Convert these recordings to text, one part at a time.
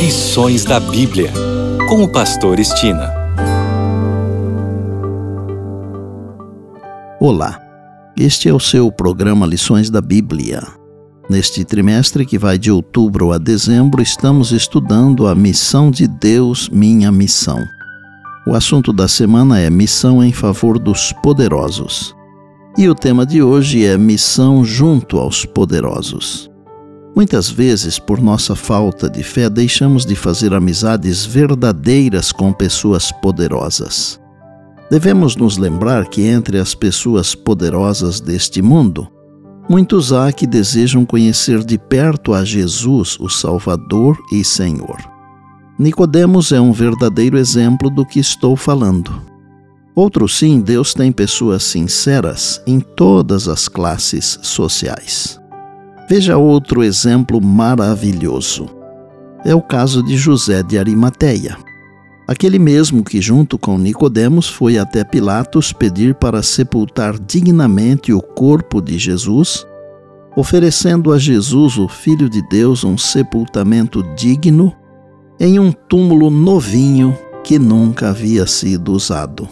Lições da Bíblia, com o Pastor Estina. Olá, este é o seu programa Lições da Bíblia. Neste trimestre que vai de outubro a dezembro, estamos estudando a missão de Deus, minha missão. O assunto da semana é Missão em favor dos poderosos. E o tema de hoje é Missão junto aos poderosos. Muitas vezes, por nossa falta de fé, deixamos de fazer amizades verdadeiras com pessoas poderosas. Devemos nos lembrar que entre as pessoas poderosas deste mundo, muitos há que desejam conhecer de perto a Jesus, o Salvador e Senhor. Nicodemos é um verdadeiro exemplo do que estou falando. Outro sim, Deus tem pessoas sinceras em todas as classes sociais. Veja outro exemplo maravilhoso. É o caso de José de Arimateia. Aquele mesmo que, junto com Nicodemos, foi até Pilatos pedir para sepultar dignamente o corpo de Jesus, oferecendo a Jesus, o Filho de Deus, um sepultamento digno em um túmulo novinho que nunca havia sido usado.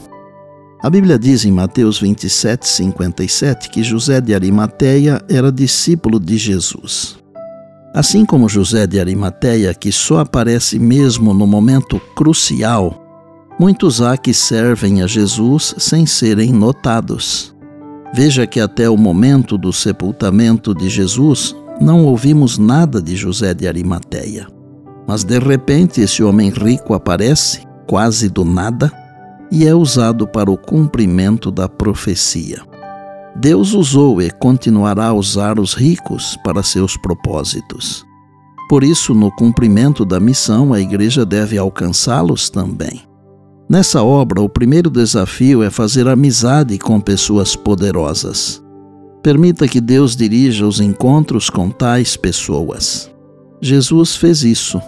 A Bíblia diz em Mateus 27, 57 que José de Arimateia era discípulo de Jesus. Assim como José de Arimateia, que só aparece mesmo no momento crucial, muitos há que servem a Jesus sem serem notados. Veja que até o momento do sepultamento de Jesus não ouvimos nada de José de Arimateia. Mas de repente esse homem rico aparece, quase do nada, e é usado para o cumprimento da profecia. Deus usou e continuará a usar os ricos para seus propósitos. Por isso, no cumprimento da missão, a igreja deve alcançá-los também. Nessa obra, o primeiro desafio é fazer amizade com pessoas poderosas. Permita que Deus dirija os encontros com tais pessoas. Jesus fez isso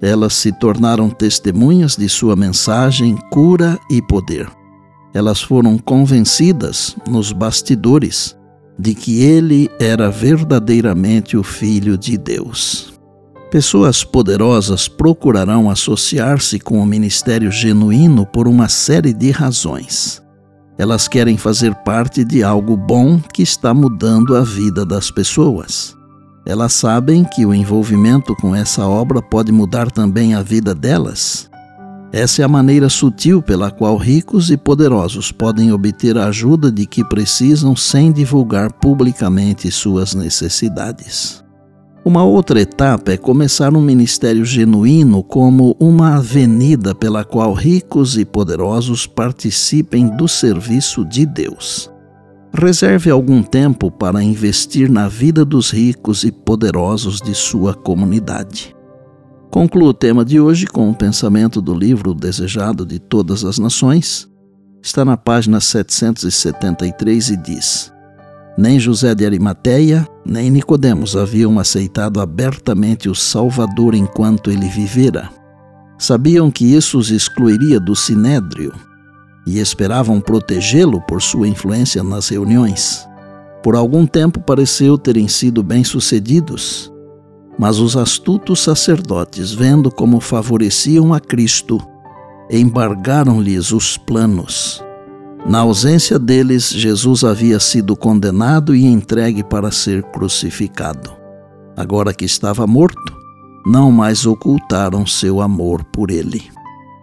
elas se tornaram testemunhas de sua mensagem, cura e poder. Elas foram convencidas, nos bastidores, de que ele era verdadeiramente o Filho de Deus. Pessoas poderosas procurarão associar-se com o ministério genuíno por uma série de razões. Elas querem fazer parte de algo bom que está mudando a vida das pessoas. Elas sabem que o envolvimento com essa obra pode mudar também a vida delas. Essa é a maneira sutil pela qual ricos e poderosos podem obter a ajuda de que precisam sem divulgar publicamente suas necessidades. Uma outra etapa é começar um ministério genuíno como uma avenida pela qual ricos e poderosos participem do serviço de Deus. Reserve algum tempo para investir na vida dos ricos e poderosos de sua comunidade. Concluo o tema de hoje com o um pensamento do livro Desejado de Todas as Nações. Está na página 773 e diz: Nem José de Arimateia, nem Nicodemos haviam aceitado abertamente o Salvador enquanto ele vivera. Sabiam que isso os excluiria do sinédrio e esperavam protegê-lo por sua influência nas reuniões. Por algum tempo pareceu terem sido bem-sucedidos, mas os astutos sacerdotes, vendo como favoreciam a Cristo, embargaram-lhes os planos. Na ausência deles, Jesus havia sido condenado e entregue para ser crucificado. Agora que estava morto, não mais ocultaram seu amor por ele.